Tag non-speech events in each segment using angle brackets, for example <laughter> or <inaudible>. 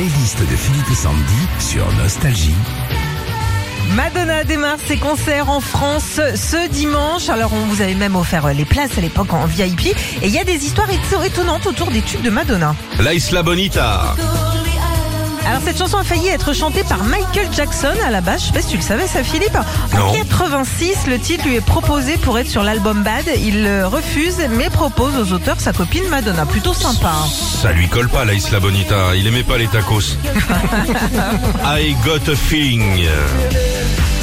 playlist de Philippe et Sandy sur Nostalgie. Madonna démarre ses concerts en France ce dimanche. Alors on vous avait même offert les places à l'époque en VIP. Et il y a des histoires éto- étonnantes autour des tubes de Madonna. La Isla Bonita. Alors cette chanson a failli être chantée par Michael Jackson à la base. Je sais pas si tu le savais ça Philippe. En Non. 86, le titre lui est proposé pour être sur l'album Bad. Il le refuse mais propose aux auteurs sa copine Madonna. Plutôt sympa. hein. Ça lui colle pas la Isla Bonita. Il aimait pas les tacos. <laughs> I got a feeling.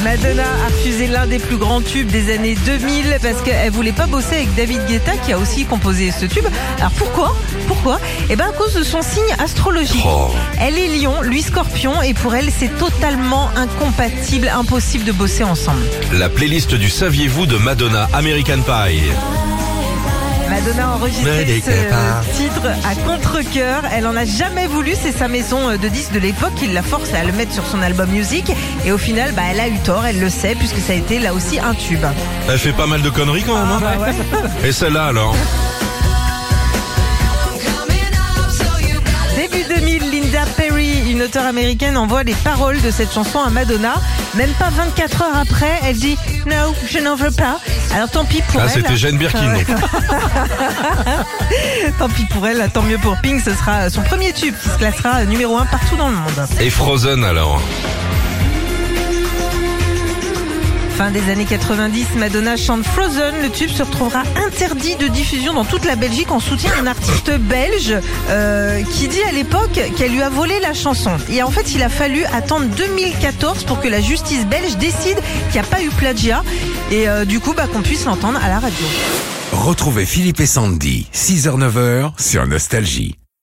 Madonna a refusé l'un des plus grands tubes des années 2000 parce qu'elle voulait pas bosser avec David Guetta qui a aussi composé ce tube. Alors pourquoi? Pourquoi? Eh ben à cause de son signe astrologique. Oh. Elle est lion, lui scorpion et pour elle c'est totalement incompatible, impossible de bosser ensemble. La playlist du Saviez-vous de Madonna American Pie. Madonna a enregistré ce titre à contre-cœur. Elle en a jamais voulu. C'est sa maison de disques de l'époque qui la force à le mettre sur son album Music. Et au final, bah, elle a eu tort. Elle le sait puisque ça a été là aussi un tube. Elle fait pas mal de conneries quand même. hein. Et celle-là alors? Auteure américaine, envoie les paroles de cette chanson à Madonna. Même pas 24 heures après, elle dit Non, je n'en veux pas. Alors tant pis pour Ah, elle. c'était Jane Birkin. donc. <laughs> Tant pis pour elle, tant mieux pour Pink. Ce sera son premier tube qui se classera numéro 1 partout dans le monde. Et Frozen alors. Fin des années 90, Madonna chante Frozen. Le tube se retrouvera interdit de diffusion dans toute la Belgique en soutien d'un artiste belge euh, qui dit à l'époque qu'elle lui a volé la chanson. Et en fait, il a fallu attendre 2014 pour que la justice belge décide qu'il n'y a pas eu plagiat et euh, du coup bah, qu'on puisse l'entendre à la radio. Retrouvez Philippe et Sandy, 6h-9h sur Nostalgie.